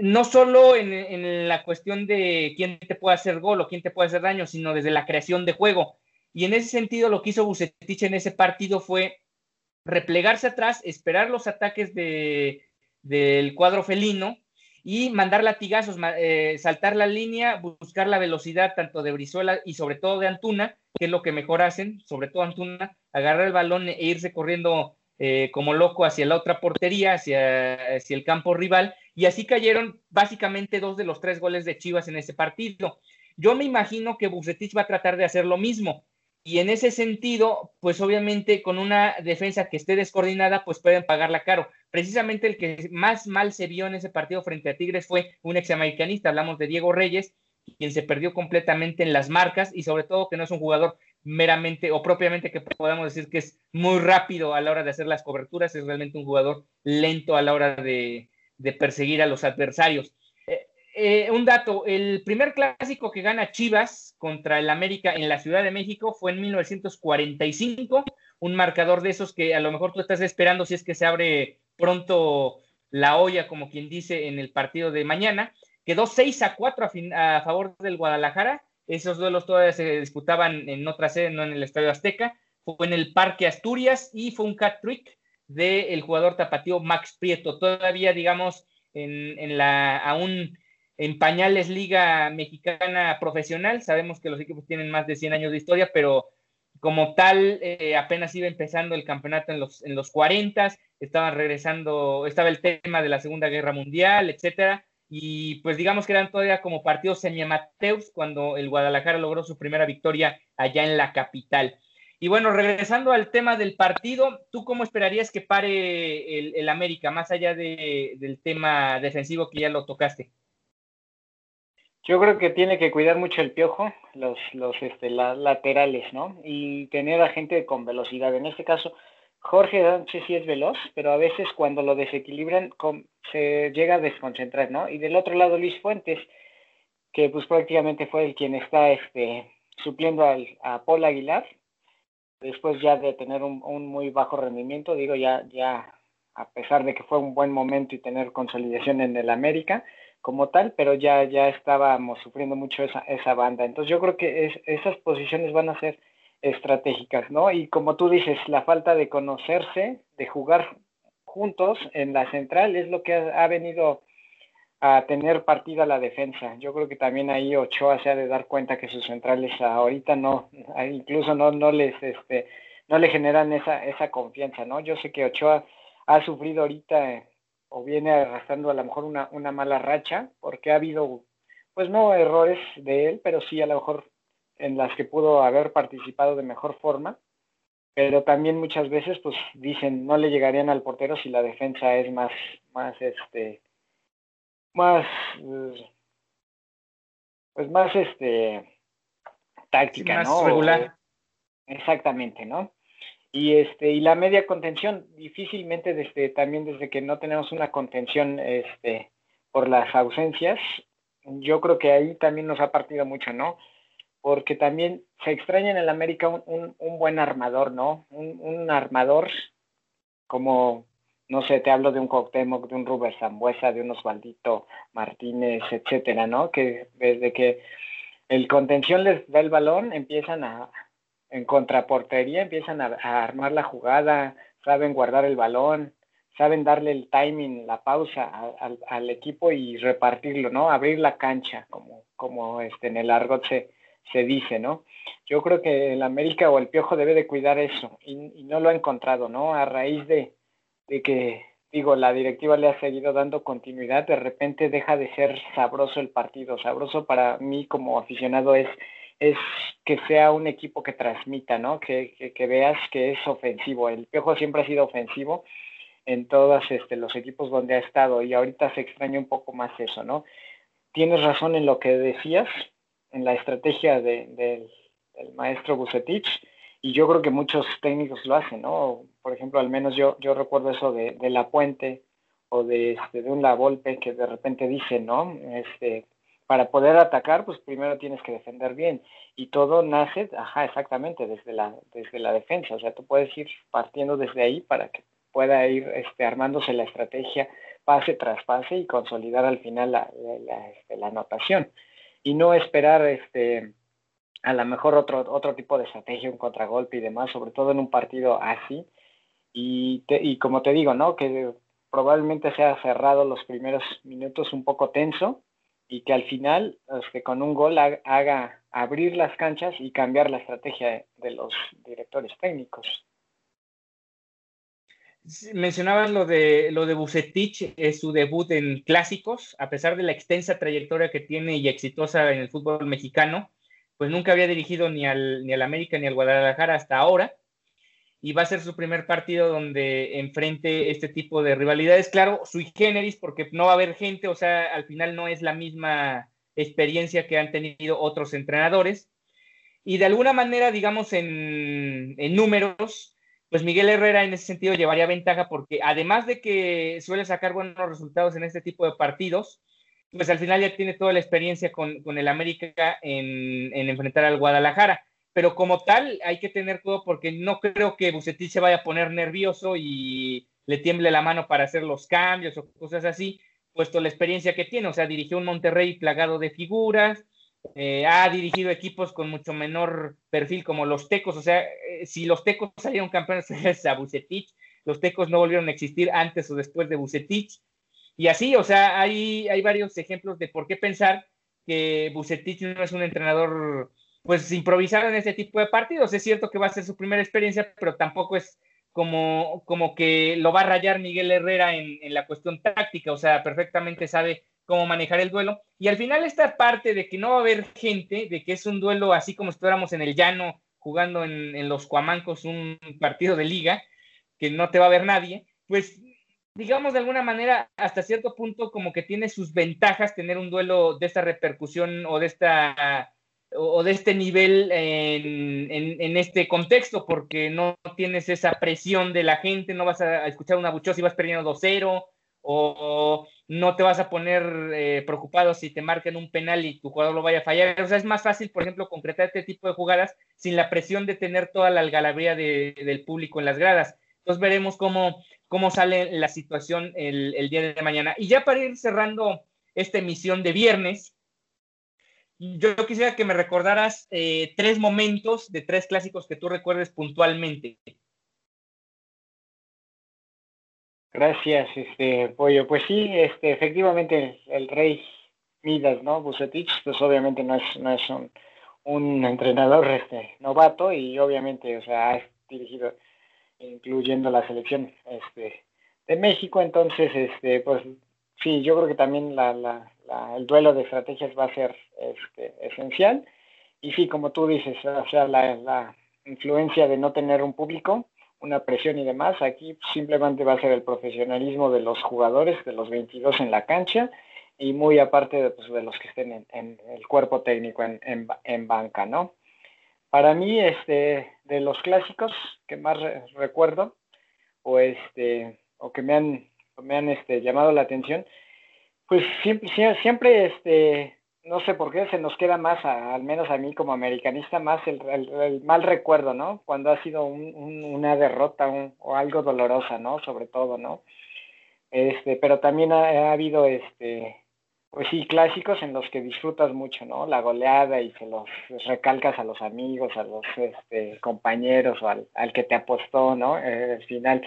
no solo en, la cuestión de quién te puede hacer gol o quién te puede hacer daño, sino desde la creación de juego. Y en ese sentido, lo que hizo Bucetich en ese partido fue replegarse atrás, esperar los ataques de, del cuadro felino y mandar latigazos, eh, saltar la línea, buscar la velocidad tanto de Brizuela y sobre todo de Antuna, que es lo que mejor hacen, sobre todo Antuna, agarrar el balón e irse corriendo eh, como loco hacia la otra portería, hacia, hacia el campo rival, y así cayeron básicamente dos de los tres goles de Chivas en ese partido. Yo me imagino que Bucetich va a tratar de hacer lo mismo, y en ese sentido, pues obviamente con una defensa que esté descoordinada, pues pueden pagarla caro. Precisamente el que más mal se vio en ese partido frente a Tigres fue un examericanista, hablamos de Diego Reyes, quien se perdió completamente en las marcas y sobre todo que no es un jugador meramente o propiamente que podamos decir que es muy rápido a la hora de hacer las coberturas, es realmente un jugador lento a la hora de, de perseguir a los adversarios. Eh, un dato, el primer clásico que gana Chivas contra el América en la Ciudad de México fue en 1945, un marcador de esos que a lo mejor tú estás esperando si es que se abre pronto la olla, como quien dice, en el partido de mañana. Quedó 6 a 4 a, favor del Guadalajara. Esos duelos todavía se disputaban en otra sede, no en el Estadio Azteca. Fue en el Parque Asturias y fue un cat trick del jugador tapatío Max Prieto. Todavía, digamos, en, en la aún en pañales Liga Mexicana Profesional. Sabemos que los equipos tienen más de 100 años de historia, pero como tal, eh, apenas iba empezando el campeonato en los, en los 40, estaban regresando, estaba el tema de la Segunda Guerra Mundial, etcétera, y pues digamos que eran todavía como partidos semi-amateurs cuando el Guadalajara logró su primera victoria allá en la capital. Y bueno, regresando al tema del partido, ¿tú cómo esperarías que pare el, América, más allá del tema defensivo que ya lo tocaste? Yo creo que tiene que cuidar mucho el piojo, los, los este, laterales, ¿no? Y tener a gente con velocidad. En este caso, Jorge Sánchez sí es veloz, pero a veces cuando lo desequilibran se llega a desconcentrar, ¿no? Y del otro lado Luis Fuentes, que pues prácticamente fue el quien está este, supliendo al, a Paul Aguilar, después ya de tener un, muy bajo rendimiento, digo, ya, ya a pesar de que fue un buen momento y tener consolidación en el América como tal, pero ya, ya estábamos sufriendo mucho esa, esa banda. Entonces yo creo que es, esas posiciones van a ser estratégicas, ¿no? Y como tú dices, la falta de conocerse, de jugar juntos en la central es lo que ha, venido a tener partida la defensa. Yo creo que también ahí Ochoa se ha de dar cuenta que sus centrales ahorita no, incluso no, no les, este, no le generan esa, esa confianza, ¿no? Yo sé que Ochoa ha sufrido ahorita o viene arrastrando a lo mejor una, una mala racha, porque ha habido, pues no errores de él, pero sí a lo mejor en las que pudo haber participado de mejor forma, pero también muchas veces pues dicen no le llegarían al portero si la defensa es más, más este, más, pues más este, táctica, ¿no? regular. Exactamente, ¿no? Y este, y la media contención, difícilmente desde, también desde que no tenemos una contención, este, por las ausencias, yo creo que ahí también nos ha partido mucho, ¿no? porque también se extraña en el América un, buen armador, ¿no? Un, armador como, no sé, te hablo de un Cuauhtémoc, de un Rubén Zambuesa, de un Osvaldito Martínez, etcétera, ¿no? Que desde que el contención les da el balón, empiezan a, en contraportería, empiezan a, armar la jugada, saben guardar el balón, saben darle el timing, la pausa al, equipo y repartirlo, ¿no? Abrir la cancha, como, como este, en el argot se, se dice, ¿no? Yo creo que el América o el Piojo debe de cuidar eso y, no lo ha encontrado, ¿no? A raíz de, de, que, digo, la directiva le ha seguido dando continuidad, de repente deja de ser sabroso el partido. Sabroso para mí como aficionado es, es que sea un equipo que transmita, ¿no? Que, que, veas que es ofensivo. El Piojo siempre ha sido ofensivo en todos este, los equipos donde ha estado y ahorita se extraña un poco más eso, ¿no? Tienes razón en lo que decías, en la estrategia de, del maestro Bucetich y yo creo que muchos técnicos lo hacen, ¿no? Por ejemplo, al menos yo, yo recuerdo eso de, de La Puente o de, este, de un La Volpe que de repente dice, ¿no? Este, para poder atacar, pues primero tienes que defender bien. Y todo nace, ajá, exactamente, desde la, desde la defensa. O sea, tú puedes ir partiendo desde ahí para que pueda ir este, armándose la estrategia pase tras pase y consolidar al final la, la, este, anotación y no esperar este a lo mejor otro, otro tipo de estrategia, un contragolpe y demás, sobre todo en un partido así. Y, y como te digo, ¿no? Que probablemente sea cerrado los primeros minutos un poco tenso y que al final, este, con un gol haga abrir las canchas y cambiar la estrategia de los directores técnicos. Mencionabas lo de lo de Bucetich, su debut en clásicos, a pesar de la extensa trayectoria que tiene y exitosa en el fútbol mexicano, pues nunca había dirigido ni al, ni al América ni al Guadalajara hasta ahora, y va a ser su primer partido donde enfrente este tipo de rivalidades, claro, sui generis, porque no va a haber gente, o sea, al final no es la misma experiencia que han tenido otros entrenadores, y de alguna manera, digamos, en, en números, pues Miguel Herrera en ese sentido llevaría ventaja porque además de que suele sacar buenos resultados en este tipo de partidos, pues al final ya tiene toda la experiencia con, el América en, enfrentar al Guadalajara. Pero como tal, hay que tener todo porque no creo que Bucetich se vaya a poner nervioso y le tiemble la mano para hacer los cambios o cosas así, puesto la experiencia que tiene. O sea, dirigió un Monterrey plagado de figuras, eh, ha dirigido equipos con mucho menor perfil como los Tecos, o sea, eh, si los Tecos salieron campeones es a Bucetich, los Tecos no volvieron a existir antes o después de Bucetich, y así, o sea, hay, hay varios ejemplos de por qué pensar que Bucetich no es un entrenador, pues, improvisado en este tipo de partidos, es cierto que va a ser su primera experiencia, pero tampoco es como, como que lo va a rayar Miguel Herrera en, en la cuestión táctica, o sea, perfectamente sabe cómo manejar el duelo. Y al final esta parte de que no va a haber gente, de que es un duelo así como si estuviéramos en el llano jugando en, en los Cuamancos un partido de liga, que no te va a ver nadie, pues digamos de alguna manera, hasta cierto punto como que tiene sus ventajas tener un duelo de esta repercusión o de esta o de este nivel en, este contexto, porque no tienes esa presión de la gente, no vas a escuchar una buchosa y vas perdiendo 2-0, o, no te vas a poner eh, preocupado si te marcan un penal y tu jugador lo vaya a fallar. O sea, es más fácil, por ejemplo, concretar este tipo de jugadas sin la presión de tener toda la algarabía del público en las gradas. Entonces veremos cómo, cómo sale la situación el, el, día de mañana. Y ya para ir cerrando esta emisión de viernes, yo quisiera que me recordaras eh, tres momentos de tres clásicos que tú recuerdes puntualmente. Gracias, este Pollo. Pues sí, este, efectivamente el, rey Midas, ¿no? Bucetich, pues obviamente no es, no es un, un entrenador este, novato y obviamente, o sea, ha dirigido incluyendo la selección este, de México. Entonces, este, pues sí, yo creo que también la, la, el duelo de estrategias va a ser este, esencial. Y sí, como tú dices, o sea, la, la influencia de no tener un público, una presión y demás, aquí simplemente va a ser el profesionalismo de los jugadores, de los 22 en la cancha, y muy aparte de, pues, de los que estén en, el cuerpo técnico en, en, en banca, ¿no? Para mí, este, de los clásicos que más recuerdo, o este, o que me han, me han este, llamado la atención, pues siempre, siempre, este, no sé por qué se nos queda más, al menos a mí como americanista, más el, mal recuerdo, ¿no? Cuando ha sido un, una derrota o algo dolorosa, ¿no? Sobre todo, ¿no? Este, pero también ha, ha habido, este, pues sí, clásicos en los que disfrutas mucho, ¿no? La goleada y se los recalcas a los amigos, a los este, compañeros o al, que te apostó, ¿no? Eh, al final,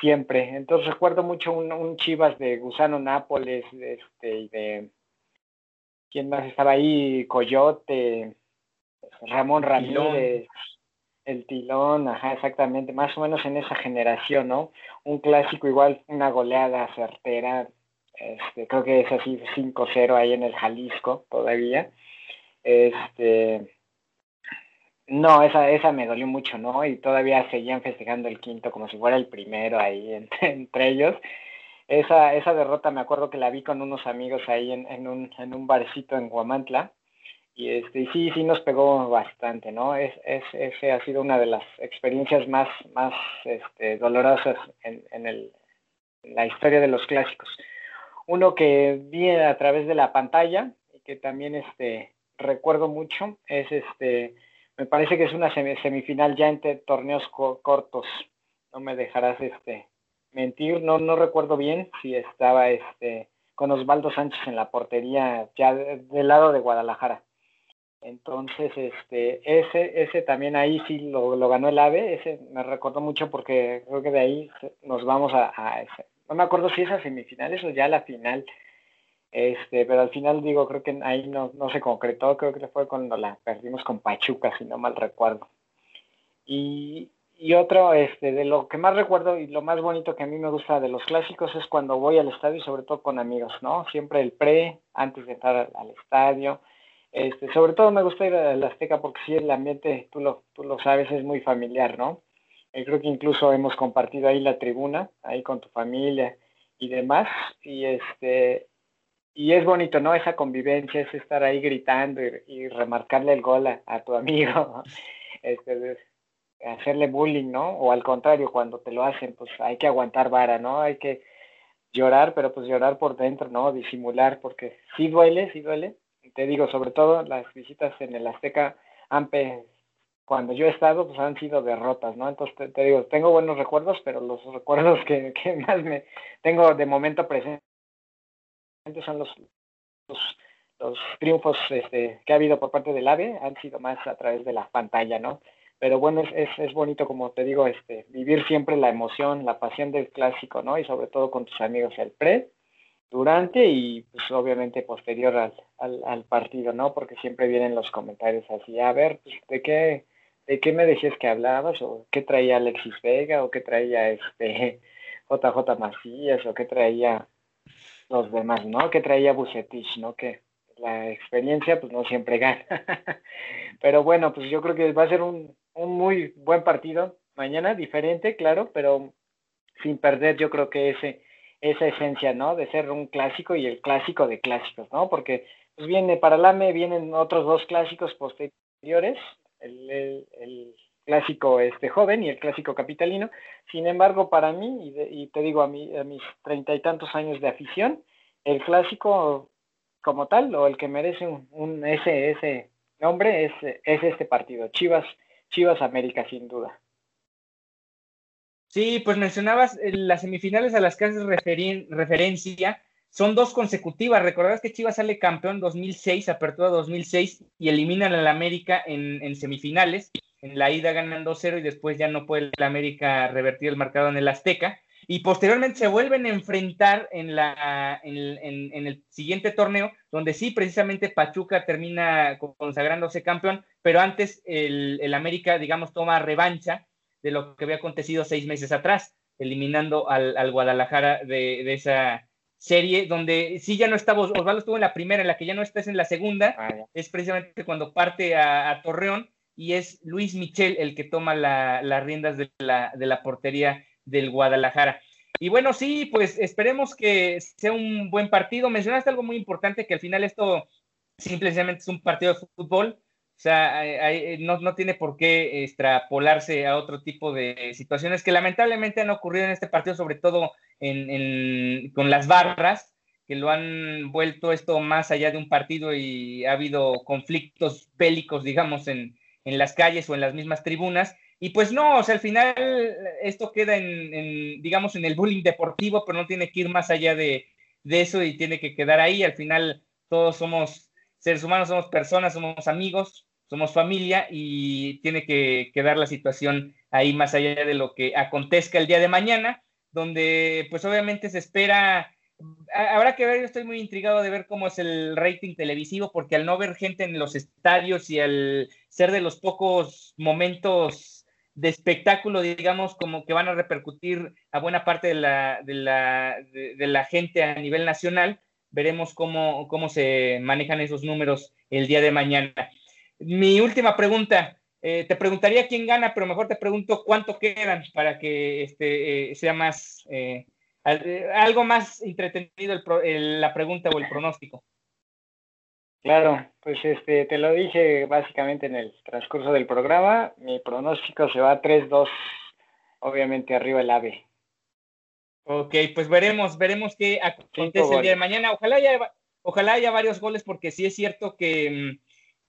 siempre. Entonces recuerdo mucho un, Chivas de Gusano Nápoles, este, y de... ¿Quién más estaba ahí? Coyote, Ramón Ramírez, el Tilón, ajá, exactamente, más o menos en esa generación, ¿no? Un clásico igual, una goleada certera, este, creo que es así 5-0 ahí en el Jalisco todavía. Este, no, esa, esa me dolió mucho, ¿no? Y todavía seguían festejando el quinto como si fuera el primero ahí entre, ellos. Esa, esa derrota me acuerdo que la vi con unos amigos ahí en, en, un, en un barcito en Guamantla. Y este, sí, sí nos pegó bastante, ¿no? Es, es, ese ha sido una de las experiencias más, más este, dolorosas en, en, el, la historia de los clásicos uno que vi a través de la pantalla y que también este, recuerdo mucho es este, me parece que es una semifinal ya entre torneos cortos, no me dejarás este, mentir, no, no recuerdo bien si estaba este, con Osvaldo Sánchez en la portería ya del lado de Guadalajara. Entonces, este, ese, ese también ahí sí lo, lo, ganó el AVE, ese me recordó mucho porque creo que de ahí nos vamos a, a, no me acuerdo si es a semifinales o ya la final, este, pero al final digo, creo que ahí no, no se concretó, creo que fue cuando la perdimos con Pachuca, si no mal recuerdo. Y, y otro, este, de lo que más recuerdo y lo más bonito que a mí me gusta de los clásicos es cuando voy al estadio y sobre todo con amigos, ¿no? Siempre el pre, antes de entrar al, estadio. Este, sobre todo me gusta ir a la Azteca porque sí, el ambiente, tú lo, tú lo sabes, es muy familiar, ¿no? Creo que incluso hemos compartido ahí la tribuna, ahí con tu familia y demás. Y este y es bonito, ¿no? Esa convivencia, es estar ahí gritando y, remarcarle el gol a, tu amigo, este, hacerle bullying, ¿no? O al contrario, cuando te lo hacen, pues hay que aguantar vara, ¿no? Hay que llorar, pero pues llorar por dentro, ¿no? Disimular, porque sí duele, sí duele. Te digo, sobre todo las visitas en el Azteca han, cuando yo he estado, pues han sido derrotas, ¿no? Entonces te, digo, tengo buenos recuerdos, pero los recuerdos que, más me tengo de momento presente son los, los, triunfos este, que ha habido por parte del AVE, han sido más a través de la pantalla, ¿no? Pero bueno, es, es, bonito, como te digo, este, vivir siempre la emoción, la pasión del clásico, ¿no? Y sobre todo con tus amigos el pre, durante y pues obviamente posterior al, al, al partido, ¿no? Porque siempre vienen los comentarios así, a ver, pues, ¿de qué ¿de qué me decías que hablabas? ¿O qué traía Alexis Vega? ¿O qué traía este JJ Macías? ¿O qué traía los demás, ¿no? Que traía Bucetich, ¿no? Que la experiencia pues no siempre gana. pero bueno, pues yo creo que va a ser un, un muy buen partido mañana, diferente, claro, pero sin perder yo creo que ese esa esencia, ¿no? De ser un clásico y el clásico de clásicos, ¿no? Porque pues viene para el AME, vienen otros dos clásicos posteriores, el, el, clásico este joven y el clásico capitalino. Sin embargo, para mí, y, te digo a, mí, a mis treinta y tantos años de afición, el clásico como tal, o el que merece un, ese, ese nombre, es, es este partido, Chivas, Chivas América, sin duda. Sí, pues mencionabas eh, las semifinales a las que haces referencia, son dos consecutivas. Recordarás que Chivas sale campeón 2006, apertura 2006, y eliminan al América en, semifinales. En la ida ganan 2-0 y después ya no puede el América revertir el marcado en el Azteca. Y posteriormente se vuelven a enfrentar en, la, en, el siguiente torneo, donde sí, precisamente Pachuca termina consagrándose campeón, pero antes el, el América, digamos, toma revancha de lo que había acontecido seis meses atrás, eliminando al, Guadalajara de, esa serie, donde sí ya no estaba, Osvaldo estuvo en la primera, en la que ya no estás en la segunda, ah, es precisamente cuando parte a, Torreón y es Luis Michel el que toma las riendas de la, de la portería del Guadalajara. Y bueno, sí, pues esperemos que sea un buen partido. Mencionaste algo muy importante, que al final esto simplemente es un partido de fútbol, o sea, eh, no, tiene por qué extrapolarse a otro tipo de situaciones que lamentablemente han ocurrido en este partido, sobre todo con las barras, que lo han vuelto esto más allá de un partido y ha habido conflictos bélicos, digamos, en, las calles o en las mismas tribunas. Y pues no, o sea, al final esto queda en, digamos, en el bullying deportivo, pero no tiene que ir más allá de, de eso y tiene que quedar ahí. Al final todos somos seres humanos, somos personas, somos amigos, somos familia y tiene que quedar la situación ahí más allá de lo que acontezca el día de mañana, donde pues obviamente se espera, habrá que ver, yo estoy muy intrigado de ver cómo es el rating televisivo, porque al no ver gente en los estadios y al ser de los pocos momentos de espectáculo, digamos, como que van a repercutir a buena parte de la, gente a nivel nacional, veremos cómo, cómo se manejan esos números el día de mañana. Mi última pregunta, eh, te preguntaría quién gana, pero mejor te pregunto cuánto quedan para que este, eh, sea más, eh, algo más entretenido la pregunta o el pronóstico. Claro, pues este, te lo dije básicamente en el transcurso del programa, mi pronóstico se va 3-2, obviamente arriba el AVE. Ok, pues veremos, veremos qué acontece el día de mañana. Ojalá haya, ojalá haya varios goles, porque sí es cierto que mm,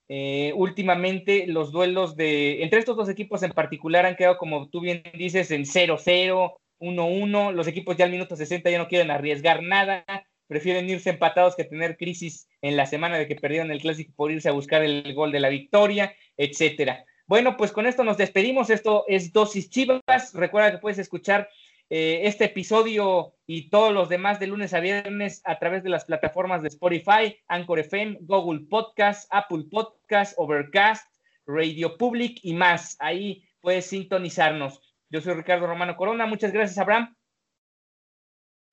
eh, últimamente los duelos de, entre estos dos equipos en particular han quedado, como tú bien dices, en 0-0, 1-1. Los equipos ya al minuto 60 ya no quieren arriesgar nada, prefieren irse empatados que tener crisis en la semana de que perdieron el clásico por irse a buscar el gol de la victoria, etcétera. Bueno, pues con esto nos despedimos. Esto es Dosis Chivas. Recuerda que puedes escuchar eh, este episodio y todos los demás de lunes a viernes a través de las plataformas de Spotify, Anchor FM, Google Podcast, Apple Podcast, Overcast, Radio Public y más. Ahí puedes sintonizarnos. Yo soy Ricardo Romano Corona. Muchas gracias, Abraham.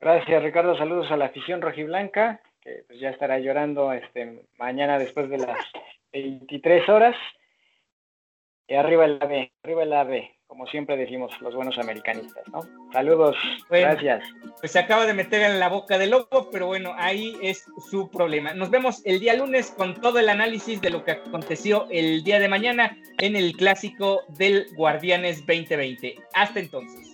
Gracias, Ricardo. Saludos a la afición rojiblanca, que pues ya estará llorando este mañana después de las 23 horas. Y arriba el AVE, arriba el AVE como siempre decimos los buenos americanistas, ¿no? Saludos, gracias. Pues se acaba de meter en la boca del lobo, pero bueno, ahí es su problema. Nos vemos el día lunes con todo el análisis de lo que aconteció el día de mañana en el clásico del Guardianes 2020. Hasta entonces.